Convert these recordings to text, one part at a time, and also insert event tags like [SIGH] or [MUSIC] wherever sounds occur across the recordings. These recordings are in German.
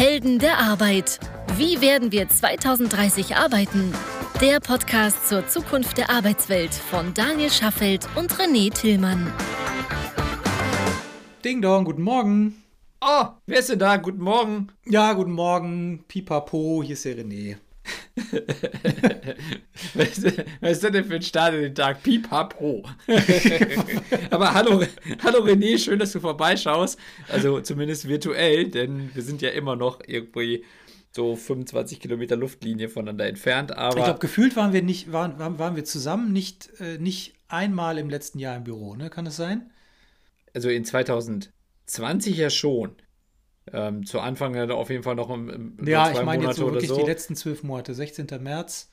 Helden der Arbeit. Wie werden wir 2030 arbeiten? Der Podcast zur Zukunft der Arbeitswelt von Daniel Schaffelt und René Tillmann. Ding Dong, guten Morgen. Oh, wer ist denn da? Guten Morgen. Ja, guten Morgen. Pipapo, hier ist der René. Was, ist das denn für ein Start in den Tag? Pipapo. [LAUGHS] Aber hallo, hallo René, schön, dass du vorbeischaust. Also zumindest virtuell, denn wir sind ja immer noch irgendwie so 25 Kilometer Luftlinie voneinander entfernt. Aber ich glaube, gefühlt waren wir nicht, waren, waren wir zusammen nicht, äh, nicht einmal im letzten Jahr im Büro, ne? Kann das sein? Also in 2020 ja schon. Ähm, zu Anfang auf jeden Fall noch im, im Ja, ich meine jetzt so wirklich so. die letzten zwölf Monate, 16. März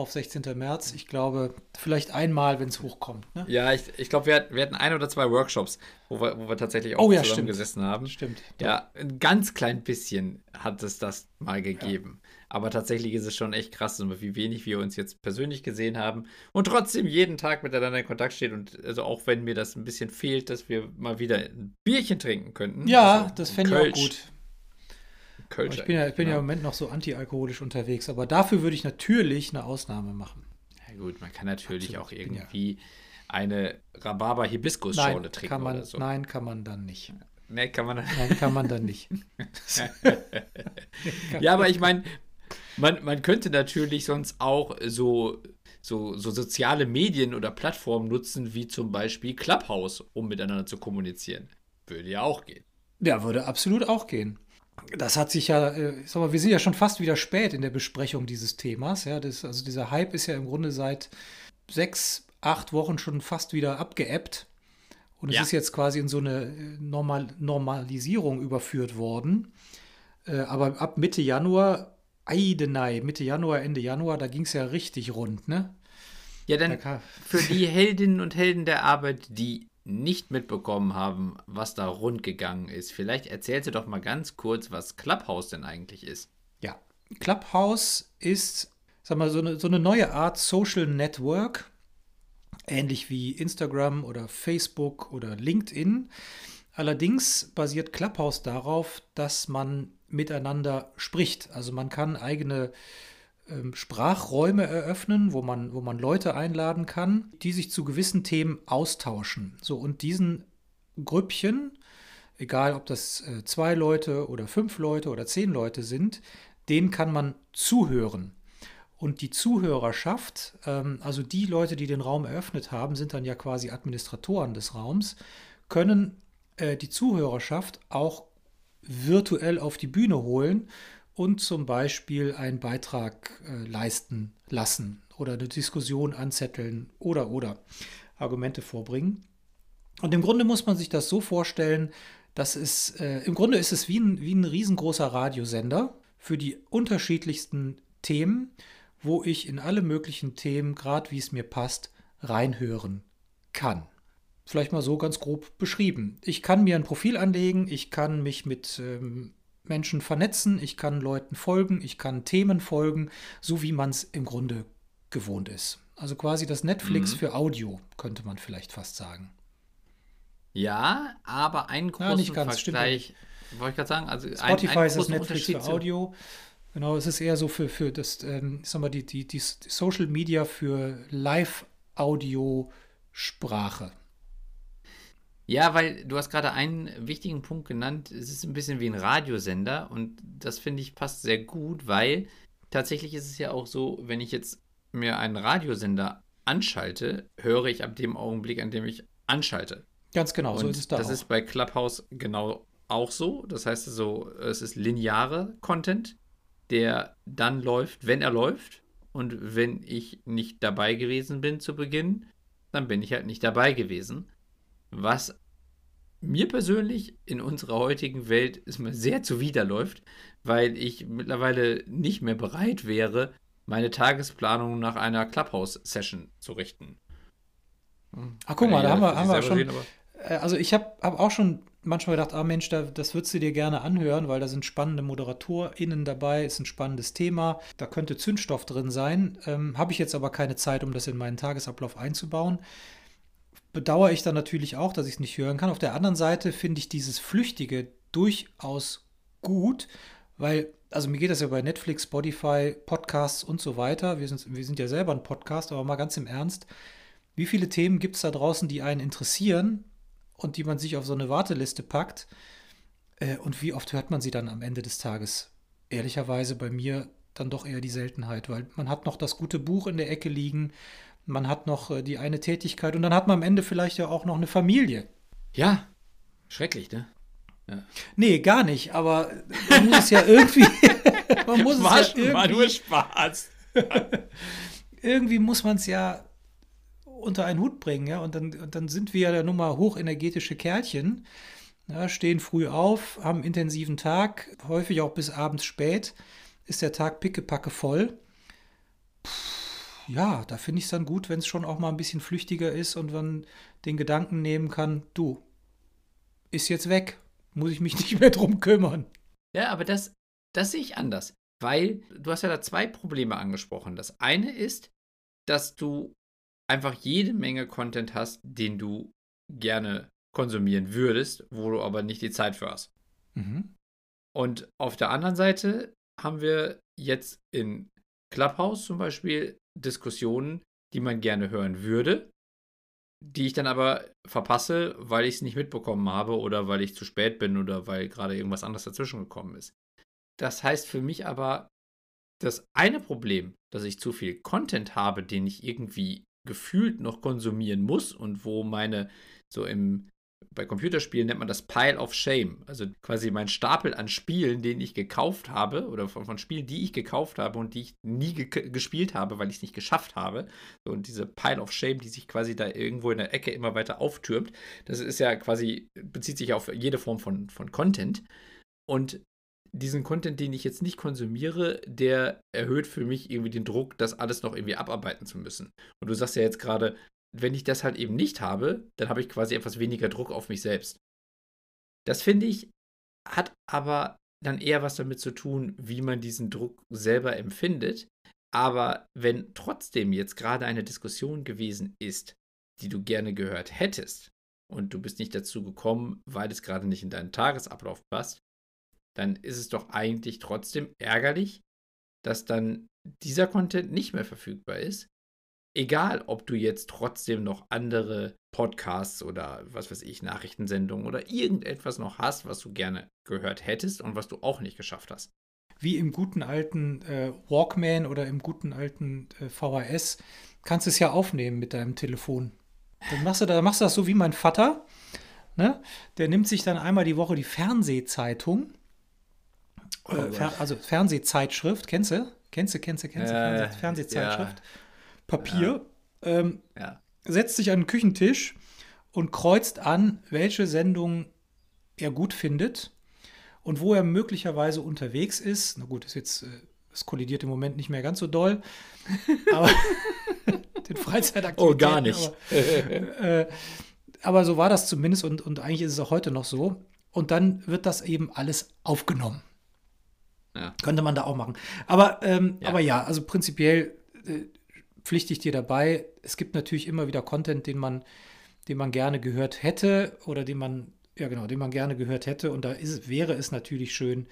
auf 16. März. Ich glaube, vielleicht einmal, wenn es hochkommt. Ne? Ja, ich, ich glaube, wir, wir, hatten ein oder zwei Workshops, wo wir, wo wir tatsächlich auch oh, ja, zusammengesessen haben. Stimmt. Ja, ein ganz klein bisschen hat es das mal gegeben. Ja. Aber tatsächlich ist es schon echt krass, wie wenig wir uns jetzt persönlich gesehen haben und trotzdem jeden Tag miteinander in Kontakt stehen. Und also auch wenn mir das ein bisschen fehlt, dass wir mal wieder ein Bierchen trinken könnten. Ja, also das fände ich auch gut. Kölsch, ich bin, ja, ich bin ja. im Moment noch so antialkoholisch unterwegs, aber dafür würde ich natürlich eine Ausnahme machen. Ja gut, man kann natürlich Absolut, auch irgendwie ja. eine Rhabarber-Hibiskus-Schorle trinken kann man, oder so. Nein, kann man dann nicht. Nee, kann man dann Nein, kann man dann nicht. [LAUGHS] [LAUGHS] ja, aber ich meine, man, man könnte natürlich sonst auch so, so, so soziale Medien oder Plattformen nutzen, wie zum Beispiel Clubhouse, um miteinander zu kommunizieren. Würde ja auch gehen. Ja, würde absolut auch gehen. Das hat sich ja, äh, sag mal, wir sind ja schon fast wieder spät in der Besprechung dieses Themas. Ja, das, also dieser Hype ist ja im Grunde seit sechs, acht Wochen schon fast wieder abgeebbt. Und es ja. ist jetzt quasi in so eine äh, Normal Normalisierung überführt worden. Äh, aber ab Mitte Januar, Eidenei, Mitte Januar, Ende Januar, da ging es ja richtig rund, ne? Ja, dann für die [LAUGHS] Heldinnen und Helden der Arbeit, die nicht mitbekommen haben, was da rund gegangen ist, vielleicht erzählst du doch mal ganz kurz, was Clubhouse denn eigentlich ist. Ja, Clubhouse ist, sag mal, so eine, so eine neue Art Social Network, ähnlich wie Instagram oder Facebook oder LinkedIn. Allerdings basiert Clubhouse darauf, dass man miteinander spricht. Also man kann eigene Sprachräume eröffnen, wo man, wo man Leute einladen kann, die sich zu gewissen Themen austauschen. So, und diesen Grüppchen, egal ob das äh, zwei Leute oder fünf Leute oder zehn Leute sind, denen kann man zuhören. Und die Zuhörerschaft, ähm, also die Leute, die den Raum eröffnet haben, sind dann ja quasi Administratoren des Raums, können äh, die Zuhörerschaft auch virtuell auf die Bühne holen und zum Beispiel einen Beitrag äh, leisten lassen oder eine Diskussion anzetteln oder oder Argumente vorbringen. Und im Grunde muss man sich das so vorstellen, dass es, äh, im Grunde ist es wie ein, wie ein riesengroßer Radiosender für die unterschiedlichsten Themen wo ich in alle möglichen Themen, gerade wie es mir passt, reinhören kann. Vielleicht mal so ganz grob beschrieben. Ich kann mir ein Profil anlegen, ich kann mich mit ähm, Menschen vernetzen, ich kann Leuten folgen, ich kann Themen folgen, so wie man es im Grunde gewohnt ist. Also quasi das Netflix mhm. für Audio, könnte man vielleicht fast sagen. Ja, aber ein großen ja, nicht ganz, Vergleich, wollte ich gerade sagen, also Spotify ein, ein ist das Netflix für Audio. Genau, es ist eher so für, für das, ähm, sag mal, die, die, die Social Media für Live-Audio-Sprache. Ja, weil du hast gerade einen wichtigen Punkt genannt. Es ist ein bisschen wie ein Radiosender und das finde ich passt sehr gut, weil tatsächlich ist es ja auch so, wenn ich jetzt mir einen Radiosender anschalte, höre ich ab dem Augenblick, an dem ich anschalte. Ganz genau, und so ist es da. Das auch. ist bei Clubhouse genau auch so. Das heißt so, es ist lineare Content der dann läuft, wenn er läuft. Und wenn ich nicht dabei gewesen bin zu Beginn, dann bin ich halt nicht dabei gewesen. Was mir persönlich in unserer heutigen Welt ist mir sehr zuwiderläuft, weil ich mittlerweile nicht mehr bereit wäre, meine Tagesplanung nach einer Clubhouse-Session zu richten. Ach, guck mal, da haben wir, haben wir schon. Sehen, äh, also, ich habe hab auch schon manchmal gedacht, ah Mensch, da, das würdest du dir gerne anhören, weil da sind spannende ModeratorInnen dabei, ist ein spannendes Thema, da könnte Zündstoff drin sein. Ähm, Habe ich jetzt aber keine Zeit, um das in meinen Tagesablauf einzubauen. Bedauere ich dann natürlich auch, dass ich es nicht hören kann. Auf der anderen Seite finde ich dieses Flüchtige durchaus gut, Weil, also mir geht das ja bei Netflix, Spotify, Podcasts und so weiter. Wir sind, wir sind ja selber ein Podcast, aber mal ganz im Ernst. Wie viele Themen gibt es da draußen, die einen interessieren und die man sich auf so eine Warteliste packt? Äh, und wie oft hört man sie dann am Ende des Tages? Ehrlicherweise bei mir dann doch eher die Seltenheit, weil man hat noch das gute Buch in der Ecke liegen, man hat noch äh, die eine Tätigkeit und dann hat man am Ende vielleicht ja auch noch eine Familie. Ja, schrecklich, ne? Ja. Nee, gar nicht, aber man muss [LAUGHS] es ja irgendwie. man muss war, es ja irgendwie, war nur Spaß. [LAUGHS] irgendwie muss man es ja unter einen Hut bringen, ja. Und dann, und dann sind wir ja nun mal hochenergetische Kerlchen, ja, stehen früh auf, haben einen intensiven Tag, häufig auch bis abends spät, ist der Tag pickepacke voll. Ja, da finde ich es dann gut, wenn es schon auch mal ein bisschen flüchtiger ist und man den Gedanken nehmen kann, du, ist jetzt weg, muss ich mich [LAUGHS] nicht mehr drum kümmern. Ja, aber das, das sehe ich anders, weil du hast ja da zwei Probleme angesprochen. Das eine ist, dass du einfach jede Menge Content hast, den du gerne konsumieren würdest, wo du aber nicht die Zeit für hast. Mhm. Und auf der anderen Seite haben wir jetzt in Clubhouse zum Beispiel Diskussionen, die man gerne hören würde, die ich dann aber verpasse, weil ich es nicht mitbekommen habe oder weil ich zu spät bin oder weil gerade irgendwas anderes dazwischen gekommen ist. Das heißt für mich aber, das eine Problem, dass ich zu viel Content habe, den ich irgendwie gefühlt noch konsumieren muss und wo meine so im bei Computerspielen nennt man das Pile of Shame. Also quasi mein Stapel an Spielen, den ich gekauft habe, oder von, von Spielen, die ich gekauft habe und die ich nie ge gespielt habe, weil ich es nicht geschafft habe. Und diese Pile of Shame, die sich quasi da irgendwo in der Ecke immer weiter auftürmt, das ist ja quasi, bezieht sich auf jede Form von, von Content. Und diesen Content, den ich jetzt nicht konsumiere, der erhöht für mich irgendwie den Druck, das alles noch irgendwie abarbeiten zu müssen. Und du sagst ja jetzt gerade, wenn ich das halt eben nicht habe, dann habe ich quasi etwas weniger Druck auf mich selbst. Das finde ich, hat aber dann eher was damit zu tun, wie man diesen Druck selber empfindet. Aber wenn trotzdem jetzt gerade eine Diskussion gewesen ist, die du gerne gehört hättest, und du bist nicht dazu gekommen, weil es gerade nicht in deinen Tagesablauf passt, dann ist es doch eigentlich trotzdem ärgerlich, dass dann dieser Content nicht mehr verfügbar ist, egal ob du jetzt trotzdem noch andere Podcasts oder was weiß ich, Nachrichtensendungen oder irgendetwas noch hast, was du gerne gehört hättest und was du auch nicht geschafft hast. Wie im guten alten äh, Walkman oder im guten alten äh, VHS kannst du es ja aufnehmen mit deinem Telefon. Dann machst du, da machst du das so wie mein Vater. Ne? Der nimmt sich dann einmal die Woche die Fernsehzeitung, äh, oh, Fer also Fernsehzeitschrift, kennst du? Kennst du, kennst du, kennst du? Fernseh Fernsehzeitschrift. Ja Papier, ja. Ähm, ja. setzt sich an den Küchentisch und kreuzt an, welche Sendung er gut findet und wo er möglicherweise unterwegs ist. Na gut, ist jetzt, äh, es kollidiert im Moment nicht mehr ganz so doll, [LAUGHS] aber [LAUGHS] den Freizeitaktivitäten. Oh, gar nicht. Aber, äh, aber so war das zumindest und, und eigentlich ist es auch heute noch so. Und dann wird das eben alles aufgenommen. Ja. Könnte man da auch machen. Aber, ähm, ja. aber ja, also prinzipiell äh, pflichte ich dir dabei. Es gibt natürlich immer wieder Content, den man, den man gerne gehört hätte oder den man, ja genau, den man gerne gehört hätte. Und da ist, wäre es natürlich schön,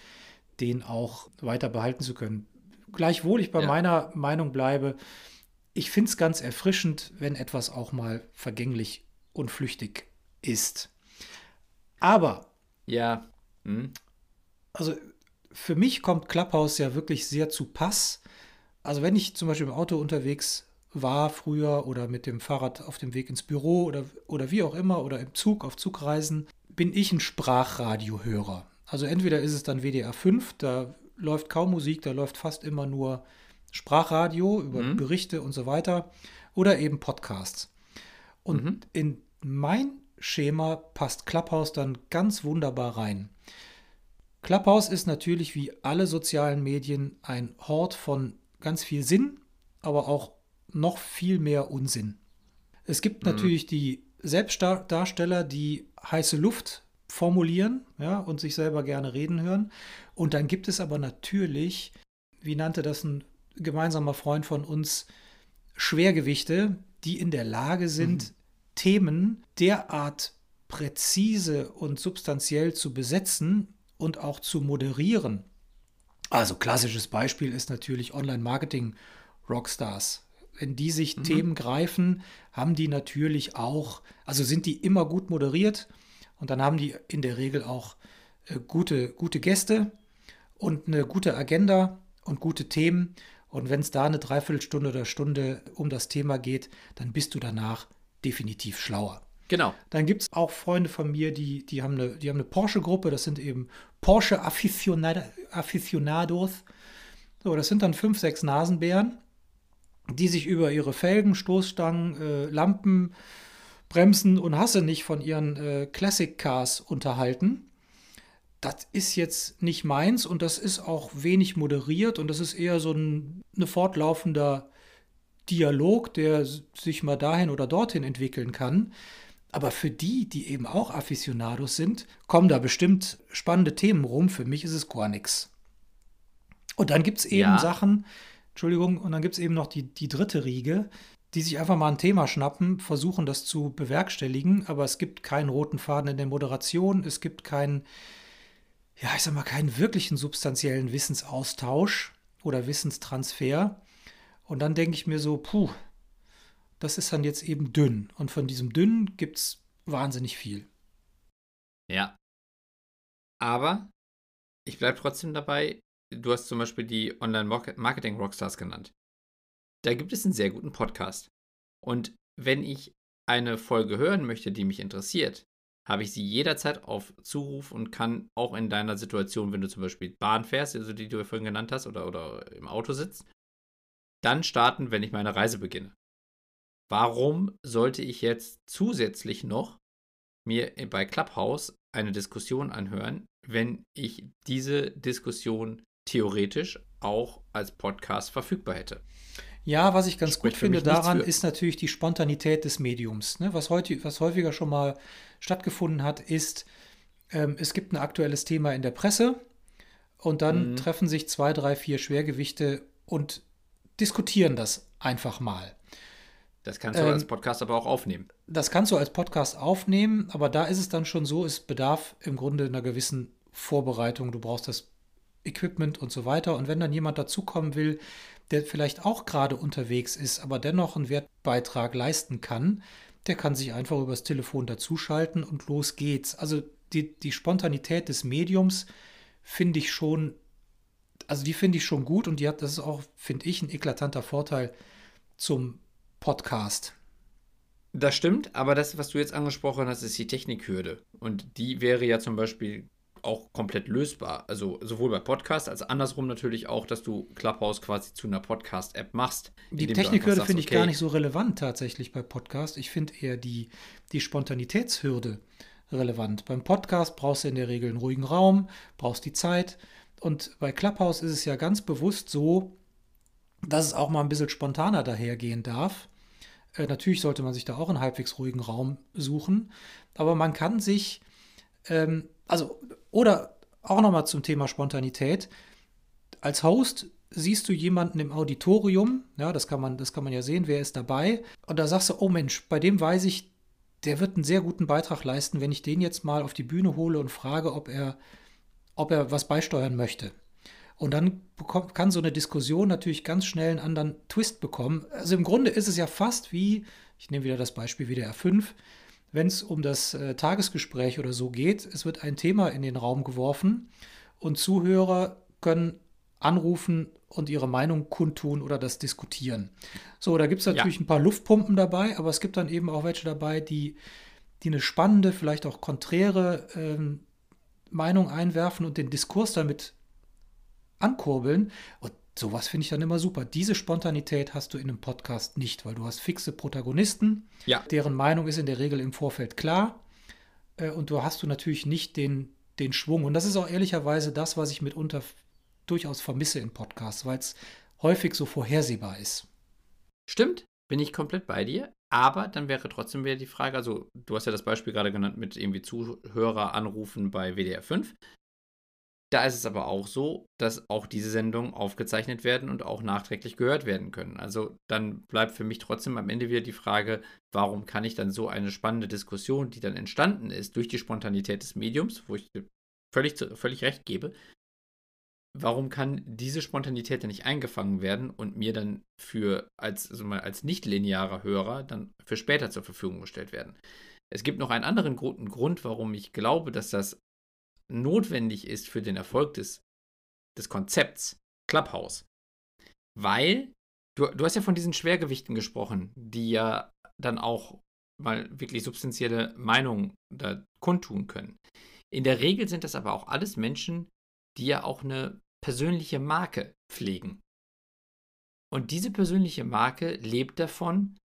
den auch weiter behalten zu können. Gleichwohl ich bei ja. meiner Meinung bleibe, ich finde es ganz erfrischend, wenn etwas auch mal vergänglich und flüchtig ist. Aber. Ja. Hm. Also für mich kommt Clubhouse ja wirklich sehr zu Pass, also wenn ich zum Beispiel im Auto unterwegs war früher oder mit dem Fahrrad auf dem Weg ins Büro oder, oder wie auch immer oder im Zug auf Zugreisen, bin ich ein Sprachradiohörer. Also entweder ist es dann WDR 5, da läuft kaum Musik, da läuft fast immer nur Sprachradio über mhm. Berichte und so weiter oder eben Podcasts. Und mhm. in mein Schema passt Clubhouse dann ganz wunderbar rein. Clubhouse ist natürlich wie alle sozialen Medien ein Hort von ganz viel Sinn, aber auch noch viel mehr Unsinn. Es gibt mhm. natürlich die Selbstdarsteller, die heiße Luft formulieren ja, und sich selber gerne reden hören. Und dann gibt es aber natürlich, wie nannte das ein gemeinsamer Freund von uns, Schwergewichte, die in der Lage sind, mhm. Themen derart präzise und substanziell zu besetzen und auch zu moderieren, Also klassisches Beispiel ist natürlich Online-Marketing-Rockstars. Wenn die sich mhm. Themen greifen, haben die natürlich auch, also sind die immer gut moderiert und dann haben die in der Regel auch äh, gute, gute Gäste und eine gute Agenda und gute Themen. Und wenn es da eine Dreiviertelstunde oder Stunde um das Thema geht, dann bist du danach definitiv schlauer. Genau. Dann gibt es auch Freunde von mir, die, die haben eine, eine Porsche-Gruppe, das sind eben Porsche-Aficionados. So, das sind dann fünf, sechs Nasenbären, die sich über ihre Felgen, Stoßstangen, äh, Lampen, Bremsen und Hasse nicht von ihren äh, Classic Cars unterhalten. Das ist jetzt nicht meins und das ist auch wenig moderiert und das ist eher so ein eine fortlaufender Dialog, der sich mal dahin oder dorthin entwickeln kann. Aber für die, die eben auch Aficionados sind, kommen da bestimmt spannende Themen rum. Für mich ist es gar nichts. Und dann gibt es eben ja. Sachen, Entschuldigung, und dann gibt es eben noch die, die dritte Riege, die sich einfach mal ein Thema schnappen, versuchen das zu bewerkstelligen, aber es gibt keinen roten Faden in der Moderation, es gibt keinen, ja, ich sag mal, keinen wirklichen substanziellen Wissensaustausch oder Wissenstransfer. Und dann denke ich mir so, puh, das ist dann jetzt eben dünn. Und von diesem dünn gibt es wahnsinnig viel. Ja. Aber ich bleibe trotzdem dabei. Du hast zum Beispiel die Online-Marketing-Rockstars genannt. Da gibt es einen sehr guten Podcast. Und wenn ich eine Folge hören möchte, die mich interessiert, habe ich sie jederzeit auf Zuruf und kann auch in deiner Situation, wenn du zum Beispiel Bahn fährst, also die du vorhin genannt hast, oder, oder im Auto sitzt, dann starten, wenn ich meine Reise beginne warum sollte ich jetzt zusätzlich noch mir bei Clubhouse eine Diskussion anhören, wenn ich diese Diskussion theoretisch auch als Podcast verfügbar hätte? Ja, was ich ganz Spricht gut finde daran, ist natürlich die Spontanität des Mediums. Ne? Was, heute, was häufiger schon mal stattgefunden hat, ist, ähm, es gibt ein aktuelles Thema in der Presse und dann mhm. treffen sich zwei, drei, vier Schwergewichte und diskutieren das einfach mal. Das kannst du ähm, als Podcast aber auch aufnehmen. Das kannst du als Podcast aufnehmen, aber da ist es dann schon so, es bedarf im Grunde einer gewissen Vorbereitung. Du brauchst das Equipment und so weiter. Und wenn dann jemand dazukommen will, der vielleicht auch gerade unterwegs ist, aber dennoch einen Wertbeitrag leisten kann, der kann sich einfach übers Telefon dazuschalten und los geht's. Also die, die Spontanität des Mediums finde ich schon, also die finde ich schon gut und die hat, das ist auch, finde ich, ein eklatanter Vorteil zum Podcast. Das stimmt, aber das, was du jetzt angesprochen hast, ist die Technikhürde. Und die wäre ja zum Beispiel auch komplett lösbar. Also sowohl bei Podcast als andersrum natürlich auch, dass du Clubhouse quasi zu einer Podcast-App machst. Die Technikhürde finde ich okay, gar nicht so relevant tatsächlich bei Podcast. Ich finde eher die, die Spontanitätshürde relevant. Beim Podcast brauchst du in der Regel einen ruhigen Raum, brauchst die Zeit. Und bei Clubhouse ist es ja ganz bewusst so, dass es auch mal ein bisschen spontaner dahergehen darf. Äh, natürlich sollte man sich da auch einen halbwegs ruhigen Raum suchen, aber man kann sich, ähm, also, oder auch nochmal zum Thema Spontanität. Als Host siehst du jemanden im Auditorium, ja, das kann man, das kann man ja sehen, wer ist dabei, und da sagst du, oh Mensch, bei dem weiß ich, der wird einen sehr guten Beitrag leisten, wenn ich den jetzt mal auf die Bühne hole und frage, ob er, ob er was beisteuern möchte. Und dann bekommt, kann so eine Diskussion natürlich ganz schnell einen anderen Twist bekommen. Also im Grunde ist es ja fast wie, ich nehme wieder das Beispiel wie der R5, wenn es um das äh, Tagesgespräch oder so geht, es wird ein Thema in den Raum geworfen und Zuhörer können anrufen und ihre Meinung kundtun oder das diskutieren. So, da gibt es natürlich ja. ein paar Luftpumpen dabei, aber es gibt dann eben auch welche dabei, die, die eine spannende, vielleicht auch konträre ähm, Meinung einwerfen und den Diskurs damit ankurbeln. Und sowas finde ich dann immer super. Diese Spontanität hast du in einem Podcast nicht, weil du hast fixe Protagonisten, ja. deren Meinung ist in der Regel im Vorfeld klar. Äh, und du hast du natürlich nicht den, den Schwung. Und das ist auch ehrlicherweise das, was ich mitunter durchaus vermisse in Podcasts, weil es häufig so vorhersehbar ist. Stimmt, bin ich komplett bei dir. Aber dann wäre trotzdem wieder die Frage, also du hast ja das Beispiel gerade genannt mit irgendwie Zuhörer anrufen bei WDR 5. Da ist es aber auch so, dass auch diese Sendungen aufgezeichnet werden und auch nachträglich gehört werden können. Also dann bleibt für mich trotzdem am Ende wieder die Frage, warum kann ich dann so eine spannende Diskussion, die dann entstanden ist durch die Spontanität des Mediums, wo ich völlig, völlig recht gebe, warum kann diese Spontanität dann nicht eingefangen werden und mir dann für als, also mal als nicht-linearer Hörer dann für später zur Verfügung gestellt werden? Es gibt noch einen anderen guten Grund, warum ich glaube, dass das notwendig ist für den Erfolg des, des Konzepts Clubhouse. Weil, du, du hast ja von diesen Schwergewichten gesprochen, die ja dann auch mal wirklich substanzielle Meinungen da kundtun können. In der Regel sind das aber auch alles Menschen, die ja auch eine persönliche Marke pflegen. Und diese persönliche Marke lebt davon,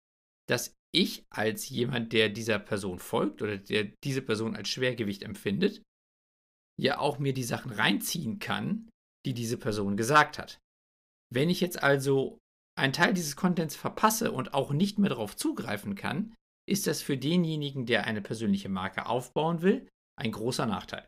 dass ich als jemand, der dieser Person folgt oder der diese Person als Schwergewicht empfindet, ja auch mir die Sachen reinziehen kann, die diese Person gesagt hat. Wenn ich jetzt also einen Teil dieses Contents verpasse und auch nicht mehr darauf zugreifen kann, ist das für denjenigen, der eine persönliche Marke aufbauen will, ein großer Nachteil.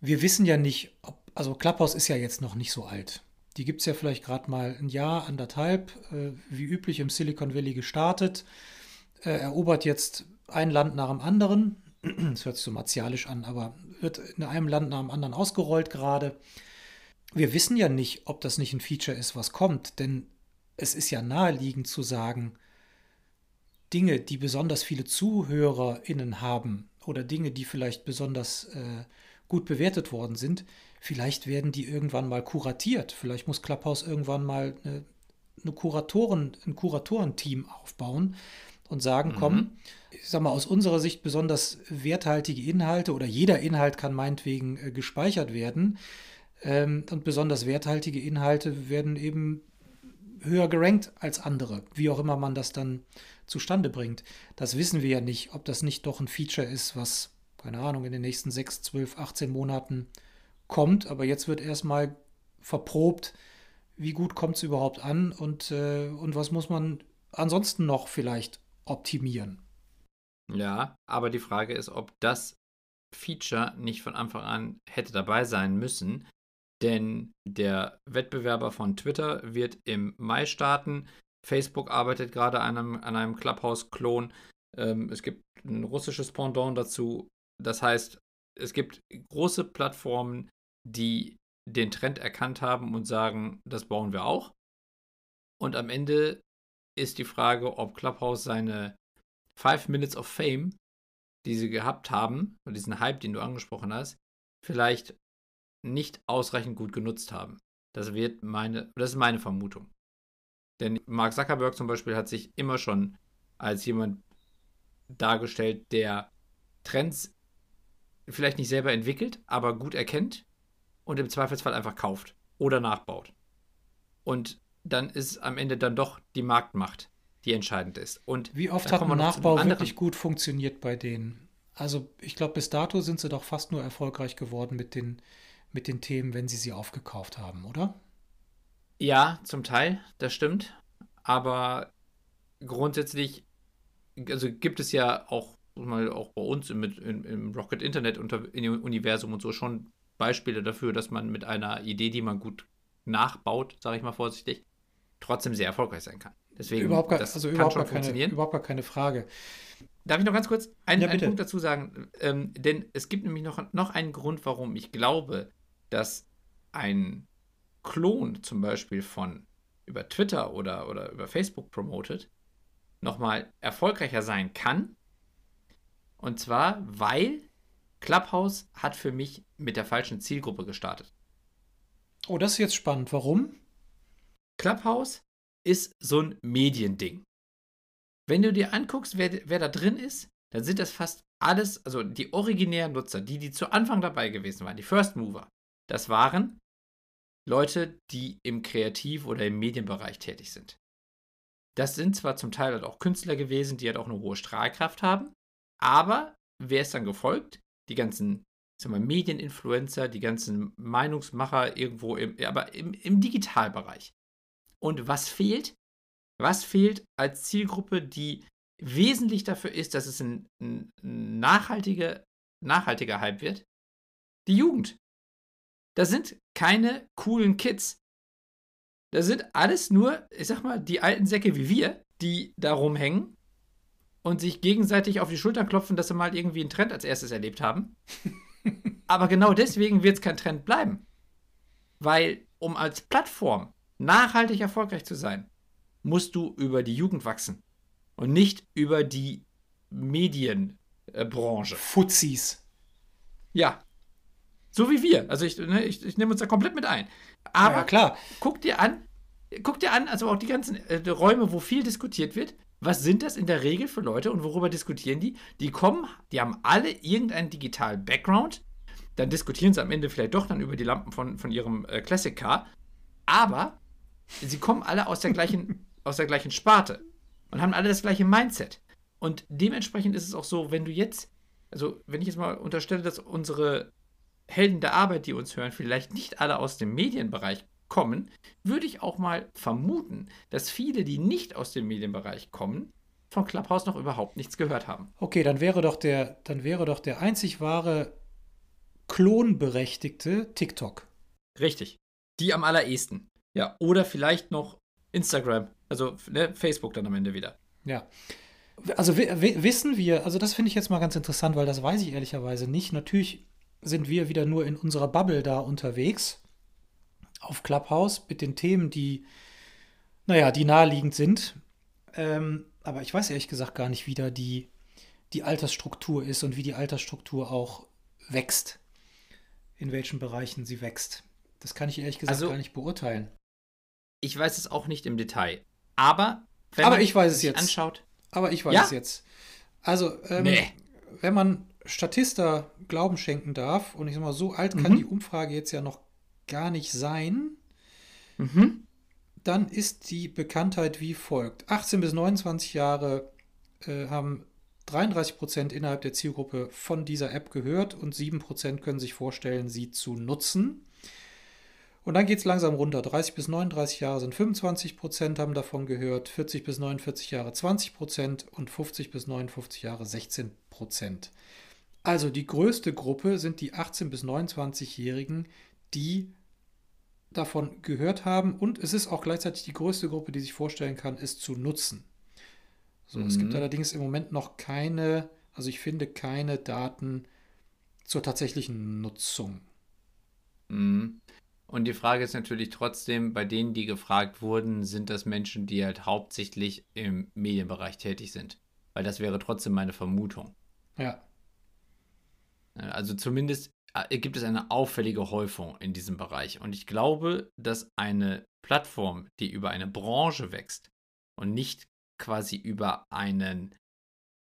Wir wissen ja nicht, ob, also Clubhouse ist ja jetzt noch nicht so alt. Die gibt es ja vielleicht gerade mal ein Jahr, anderthalb, äh, wie üblich im Silicon Valley gestartet, äh, erobert jetzt ein Land nach dem anderen. [CLEARS THROAT] Das hört sich so martialisch an, aber wird in einem Land nach dem anderen ausgerollt gerade. Wir wissen ja nicht, ob das nicht ein Feature ist, was kommt, denn es ist ja naheliegend zu sagen, Dinge, die besonders viele ZuhörerInnen haben oder Dinge, die vielleicht besonders äh, gut bewertet worden sind, vielleicht werden die irgendwann mal kuratiert. Vielleicht muss Clubhouse irgendwann mal eine, eine Kuratoren, ein Kuratorenteam aufbauen und sagen, mhm. komm, ich sag mal, aus unserer Sicht besonders werthaltige Inhalte oder jeder Inhalt kann meinetwegen äh, gespeichert werden. Ähm, und besonders werthaltige Inhalte werden eben höher gerankt als andere, wie auch immer man das dann zustande bringt. Das wissen wir ja nicht, ob das nicht doch ein Feature ist, was, keine Ahnung, in den nächsten 6, 12, 18 Monaten kommt. Aber jetzt wird erstmal verprobt, wie gut kommt es überhaupt an und, äh, und was muss man ansonsten noch vielleicht optimieren. Ja, aber die Frage ist, ob das Feature nicht von Anfang an hätte dabei sein müssen, denn der Wettbewerber von Twitter wird im Mai starten. Facebook arbeitet gerade an einem, an einem Clubhouse-Klon. Ähm, es gibt ein russisches Pendant dazu. Das heißt, es gibt große Plattformen, die den Trend erkannt haben und sagen, das bauen wir auch. Und am Ende ist die Frage, ob Clubhouse seine Five Minutes of Fame, die sie gehabt haben, und diesen Hype, den du angesprochen hast, vielleicht nicht ausreichend gut genutzt haben. Das wird meine, das ist meine Vermutung. Denn Mark Zuckerberg zum Beispiel hat sich immer schon als jemand dargestellt, der Trends vielleicht nicht selber entwickelt, aber gut erkennt und im Zweifelsfall einfach kauft oder nachbaut. Und dann ist am Ende dann doch die Marktmacht, die entscheidend ist. Und wie oft hat ein Nachbau wirklich gut funktioniert bei denen? Also ich glaube, bis dato sind sie doch fast nur erfolgreich geworden mit den mit den Themen, wenn sie sie aufgekauft haben, oder? Ja, zum Teil, das stimmt. Aber grundsätzlich, also gibt es ja auch mal auch bei uns im, im, im Rocket Internet Universum und so schon Beispiele dafür, dass man mit einer Idee, die man gut nachbaut, sage ich mal vorsichtig, trotzdem sehr erfolgreich sein kann. Deswegen, überhaupt gar, das also kann überhaupt schon keine, funktionieren. Überhaupt gar keine Frage. Darf ich noch ganz kurz einen, ja, einen Punkt dazu sagen? Ähm, denn es gibt nämlich noch, noch einen Grund, warum ich glaube, dass ein Klon zum Beispiel von über Twitter oder, oder über Facebook promotet, nochmal erfolgreicher sein kann. Und zwar, weil Clubhouse hat für mich mit der falschen Zielgruppe gestartet. Oh, das ist jetzt spannend. Warum? Clubhouse ist so ein Mediending. Wenn du dir anguckst, wer, wer da drin ist, dann sind das fast alles, also die originären Nutzer, die, die zu Anfang dabei gewesen waren, die First Mover, das waren Leute, die im Kreativ- oder im Medienbereich tätig sind. Das sind zwar zum Teil halt auch Künstler gewesen, die halt auch eine hohe Strahlkraft haben, aber wer ist dann gefolgt? Die ganzen Medieninfluencer, die ganzen Meinungsmacher irgendwo im, aber im, im Digitalbereich. Und was fehlt? Was fehlt als Zielgruppe, die wesentlich dafür ist, dass es ein, ein nachhaltige, nachhaltiger Hype wird? Die Jugend. Das sind keine coolen Kids. Das sind alles nur, ich sag mal, die alten Säcke wie wir, die da rumhängen und sich gegenseitig auf die Schultern klopfen, dass sie mal irgendwie einen Trend als erstes erlebt haben. [LAUGHS] Aber genau deswegen wird es kein Trend bleiben. Weil, um als Plattform nachhaltig erfolgreich zu sein, musst du über die Jugend wachsen und nicht über die Medienbranche. Fuzis. Ja. So wie wir. Also ich, ne, ich, ich nehme uns da komplett mit ein. Aber ja, klar. guck dir an, guck dir an, also auch die ganzen äh, Räume, wo viel diskutiert wird. Was sind das in der Regel für Leute und worüber diskutieren die? Die kommen, die haben alle irgendeinen digitalen Background. Dann diskutieren sie am Ende vielleicht doch dann über die Lampen von, von ihrem äh, Classic Car. Aber sie kommen alle aus der gleichen, [LAUGHS] aus der gleichen Sparte und haben alle das gleiche Mindset. Und dementsprechend ist es auch so, wenn du jetzt, also wenn ich jetzt mal unterstelle, dass unsere Helden der Arbeit, die uns hören, vielleicht nicht alle aus dem Medienbereich kommen, würde ich auch mal vermuten, dass viele, die nicht aus dem Medienbereich kommen, von Clubhouse noch überhaupt nichts gehört haben. Okay, dann wäre doch der, dann wäre doch der einzig wahre klonberechtigte TikTok. Richtig. Die am allerersten. Ja, oder vielleicht noch Instagram, also ne, Facebook dann am Ende wieder. Ja. Also wissen wir, also das finde ich jetzt mal ganz interessant, weil das weiß ich ehrlicherweise nicht. Natürlich sind wir wieder nur in unserer Bubble da unterwegs auf Clubhouse mit den Themen, die, naja, die naheliegend sind. Ähm, aber ich weiß ehrlich gesagt gar nicht, wie da die, die Altersstruktur ist und wie die Altersstruktur auch wächst. In welchen Bereichen sie wächst. Das kann ich ehrlich gesagt also, gar nicht beurteilen. Ich weiß es auch nicht im Detail. Aber wenn aber man ich weiß es jetzt. anschaut. Aber ich weiß ja? es jetzt. Also, ähm, nee. wenn man Statista Glauben schenken darf, und ich sag mal, so alt kann mhm. die Umfrage jetzt ja noch gar nicht sein, mhm. dann ist die Bekanntheit wie folgt. 18 bis 29 Jahre äh, haben 33 Prozent innerhalb der Zielgruppe von dieser App gehört und 7 Prozent können sich vorstellen, sie zu nutzen. Und dann geht es langsam runter. 30 bis 39 Jahre sind 25 Prozent, haben davon gehört. 40 bis 49 Jahre 20 Prozent und 50 bis 59 Jahre 16 Prozent. Also die größte Gruppe sind die 18 bis 29-Jährigen, die davon gehört haben. Und es ist auch gleichzeitig die größte Gruppe, die sich vorstellen kann, es zu nutzen. So, mhm. Es gibt mhm. allerdings im Moment noch keine, also ich finde keine Daten zur tatsächlichen Nutzung. Mhm. Und die Frage ist natürlich trotzdem, bei denen, die gefragt wurden, sind das Menschen, die halt hauptsächlich im Medienbereich tätig sind. Weil das wäre trotzdem meine Vermutung. Ja. Also zumindest äh, gibt es eine auffällige Häufung in diesem Bereich. Und ich glaube, dass eine Plattform, die über eine Branche wächst und nicht quasi über einen,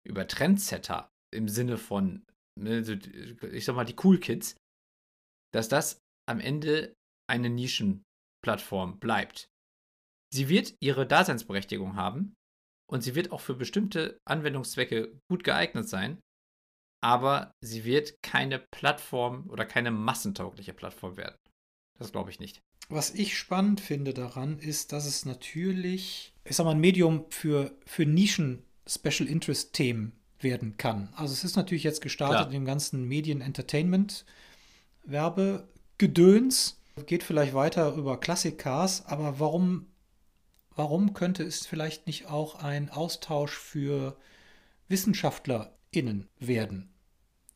über Trendsetter im Sinne von, ne, ich sag mal, die Cool Kids, dass das am Ende eine Nischenplattform bleibt. Sie wird ihre Daseinsberechtigung haben und sie wird auch für bestimmte Anwendungszwecke gut geeignet sein, aber sie wird keine Plattform oder keine massentaugliche Plattform werden. Das glaube ich nicht. Was ich spannend finde daran, ist, dass es natürlich, ich sag mal, ein Medium für, für Nischen-Special Interest-Themen werden kann. Also es ist natürlich jetzt gestartet Klar. in dem ganzen Medien-Entertainment-Werbegedöns. Geht vielleicht weiter über Classic Cars, aber warum, warum könnte es vielleicht nicht auch ein Austausch für WissenschaftlerInnen werden?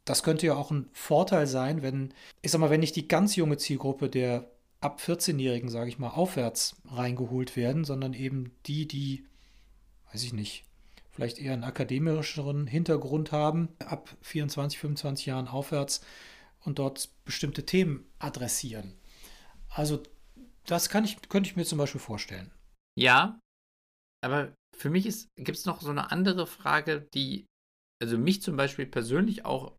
Das könnte ja auch ein Vorteil sein, wenn, ich sag mal, wenn nicht die ganz junge Zielgruppe der ab 14-Jährigen, sage ich mal, aufwärts reingeholt werden, sondern eben die, die, weiß ich nicht, vielleicht eher einen akademischeren Hintergrund haben, ab 24, 25 Jahren aufwärts und dort bestimmte Themen adressieren. Also das kann ich, könnte ich mir zum Beispiel vorstellen. Ja, aber für mich gibt es noch so eine andere Frage, die also mich zum Beispiel persönlich auch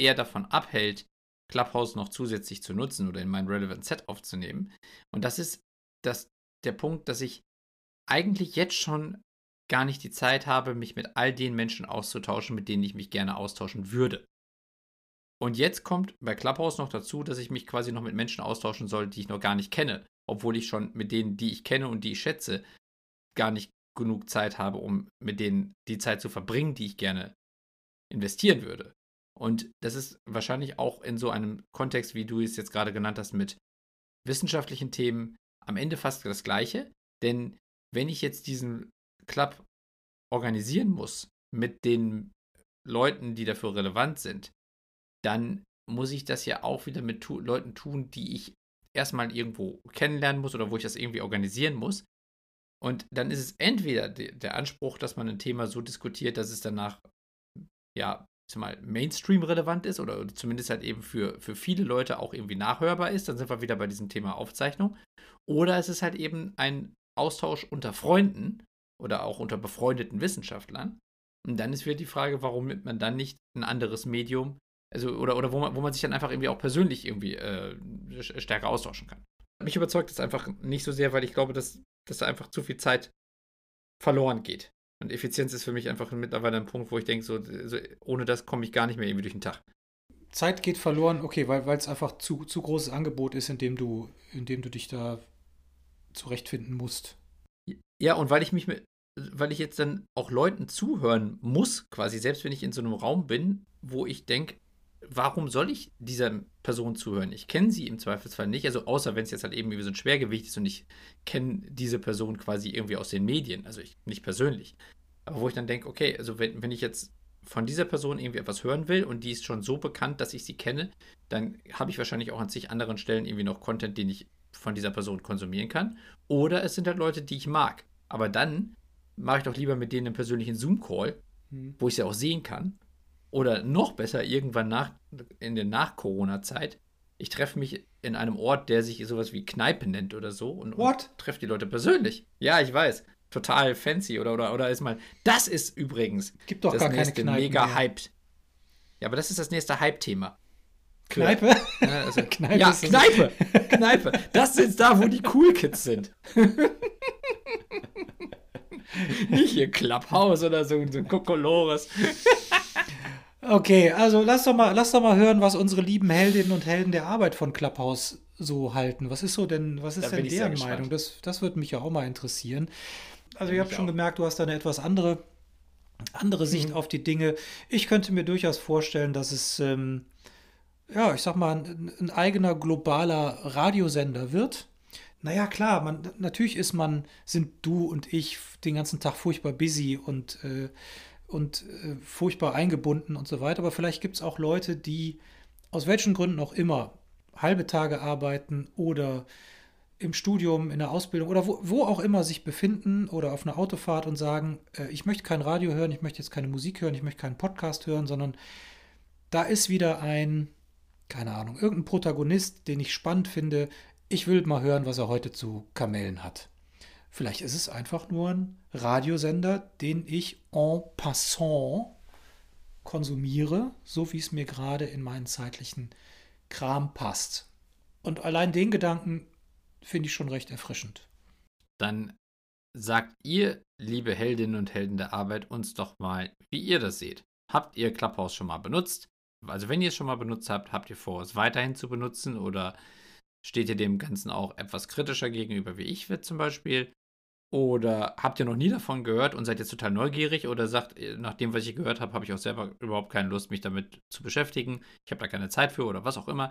eher davon abhält, Clubhouse noch zusätzlich zu nutzen oder in mein Relevant Set aufzunehmen. Und das ist das, der Punkt, dass ich eigentlich jetzt schon gar nicht die Zeit habe, mich mit all den Menschen auszutauschen, mit denen ich mich gerne austauschen würde. Und jetzt kommt bei Clubhouse noch dazu, dass ich mich quasi noch mit Menschen austauschen soll, die ich noch gar nicht kenne, obwohl ich schon mit denen, die ich kenne und die ich schätze, gar nicht genug Zeit habe, um mit denen die Zeit zu verbringen, die ich gerne investieren würde. Und das ist wahrscheinlich auch in so einem Kontext, wie du es jetzt gerade genannt hast, mit wissenschaftlichen Themen am Ende fast das Gleiche. Denn wenn ich jetzt diesen Club organisieren muss mit den Leuten, die dafür relevant sind, dann muss ich das ja auch wieder mit tu Leuten tun, die ich erstmal irgendwo kennenlernen muss oder wo ich das irgendwie organisieren muss. Und dann ist es entweder der Anspruch, dass man ein Thema so diskutiert, dass es danach, ja, mal Mainstream relevant ist oder zumindest halt eben für, für viele Leute auch irgendwie nachhörbar ist. Dann sind wir wieder bei diesem Thema Aufzeichnung. Oder es ist halt eben ein Austausch unter Freunden oder auch unter befreundeten Wissenschaftlern. Und dann ist wieder die Frage, warum nimmt man dann nicht ein anderes Medium, also oder, oder wo, man, wo man sich dann einfach irgendwie auch persönlich irgendwie äh, stärker austauschen kann. Mich überzeugt das einfach nicht so sehr, weil ich glaube, dass, dass da einfach zu viel Zeit verloren geht. Und Effizienz ist für mich einfach mittlerweile ein Punkt, wo ich denke, so, so ohne das komme ich gar nicht mehr irgendwie durch den Tag. Zeit geht verloren, okay, weil es einfach zu, zu großes Angebot ist, in dem du, in dem du dich da zurechtfinden musst. Ja, und weil ich mich mit, weil ich jetzt dann auch Leuten zuhören muss, quasi, selbst wenn ich in so einem Raum bin, wo ich denke, warum soll ich dieser Person zuhören? Ich kenne sie im Zweifelsfall nicht, also außer wenn es jetzt halt eben wie so ein Schwergewicht ist und ich kenne diese Person quasi irgendwie aus den Medien, also ich nicht persönlich. Aber wo ich dann denke, okay, also wenn, wenn ich jetzt von dieser Person irgendwie etwas hören will und die ist schon so bekannt, dass ich sie kenne, dann habe ich wahrscheinlich auch an sich anderen Stellen irgendwie noch Content, den ich von dieser Person konsumieren kann. Oder es sind halt Leute, die ich mag. Aber dann mache ich doch lieber mit denen einen persönlichen Zoom-Call, mhm. wo ich sie auch sehen kann. Oder noch besser, irgendwann nach, in der Nach-Corona-Zeit, ich treffe mich in einem Ort, der sich sowas wie Kneipe nennt oder so und, und treffe die Leute persönlich. Ja, ich weiß. Total fancy oder, oder, oder ist mal. Das ist übrigens Gibt doch das gar nächste keine mega mehr. Hype. Ja, aber das ist das nächste Hype-Thema. Kneipe? Ja, also, [LAUGHS] Kneipe, ja Kneipe. [LAUGHS] Kneipe. Das sind da, wo die Cool Kids sind. [LAUGHS] Nicht hier Clubhouse oder so, so Kokolores. Okay, also lass doch, mal, lass doch mal hören, was unsere lieben Heldinnen und Helden der Arbeit von Clubhouse so halten. Was ist so denn, was ist denn deren Meinung? Das, das würde mich ja auch mal interessieren. Also, ich habe schon gemerkt, du hast da eine etwas andere, andere Sicht mhm. auf die Dinge. Ich könnte mir durchaus vorstellen, dass es, ähm, ja, ich sag mal, ein, ein eigener globaler Radiosender wird naja, klar, man, natürlich ist man, sind du und ich den ganzen Tag furchtbar busy und, äh, und äh, furchtbar eingebunden und so weiter. Aber vielleicht gibt es auch Leute, die aus welchen Gründen auch immer halbe Tage arbeiten oder im Studium, in der Ausbildung oder wo, wo auch immer sich befinden oder auf einer Autofahrt und sagen, äh, ich möchte kein Radio hören, ich möchte jetzt keine Musik hören, ich möchte keinen Podcast hören, sondern da ist wieder ein, keine Ahnung, irgendein Protagonist, den ich spannend finde, ich will mal hören, was er heute zu Kamellen hat. Vielleicht ist es einfach nur ein Radiosender, den ich en passant konsumiere, so wie es mir gerade in meinen zeitlichen Kram passt. Und allein den Gedanken finde ich schon recht erfrischend. Dann sagt ihr, liebe Heldinnen und Helden der Arbeit, uns doch mal, wie ihr das seht. Habt ihr Clubhouse schon mal benutzt? Also wenn ihr es schon mal benutzt habt, habt ihr vor, es weiterhin zu benutzen oder Steht ihr dem Ganzen auch etwas kritischer gegenüber, wie ich zum Beispiel? Oder habt ihr noch nie davon gehört und seid jetzt total neugierig? Oder sagt, nach dem, was ich gehört habe, habe ich auch selber überhaupt keine Lust, mich damit zu beschäftigen. Ich habe da keine Zeit für oder was auch immer.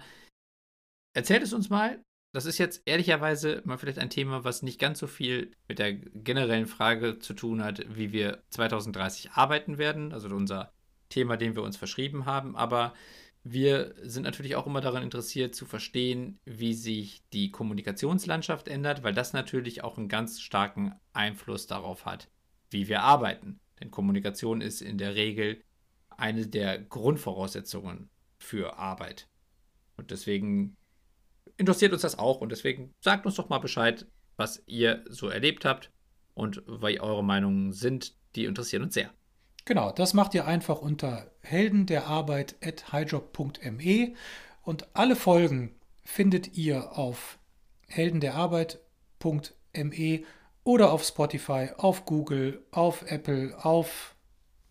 Erzählt es uns mal. Das ist jetzt ehrlicherweise mal vielleicht ein Thema, was nicht ganz so viel mit der generellen Frage zu tun hat, wie wir 2030 arbeiten werden. Also unser Thema, den wir uns verschrieben haben. Aber wir sind natürlich auch immer daran interessiert zu verstehen, wie sich die Kommunikationslandschaft ändert, weil das natürlich auch einen ganz starken Einfluss darauf hat, wie wir arbeiten. Denn Kommunikation ist in der Regel eine der Grundvoraussetzungen für Arbeit. Und deswegen interessiert uns das auch und deswegen sagt uns doch mal Bescheid, was ihr so erlebt habt und weil eure Meinungen sind. Die interessieren uns sehr. Genau, das macht ihr einfach unter heldenderarbeit.highjob.me und alle Folgen findet ihr auf heldenderarbeit.me oder auf Spotify, auf Google, auf Apple, auf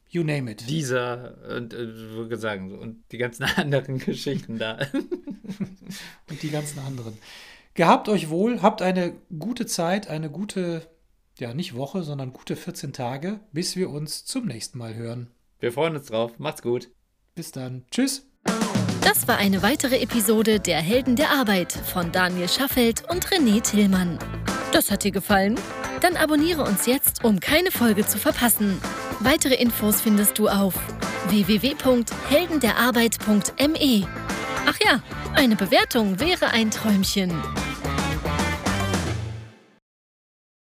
you name it. Dieser und äh, gesagt, und die ganzen [LAUGHS] anderen Geschichten da. [LAUGHS] und die ganzen anderen. Gehabt euch wohl, habt eine gute Zeit, eine gute ja nicht Woche, sondern gute 14 Tage, bis wir uns zum nächsten Mal hören. Wir freuen uns drauf. Macht's gut. Bis dann. Tschüss. Das war eine weitere Episode der Helden der Arbeit von Daniel Schaffelt und René Tillmann. Das hat dir gefallen? Dann abonniere uns jetzt, um keine Folge zu verpassen. Weitere Infos findest du auf www.heldenderarbeit.me. Ach ja, eine Bewertung wäre ein Träumchen.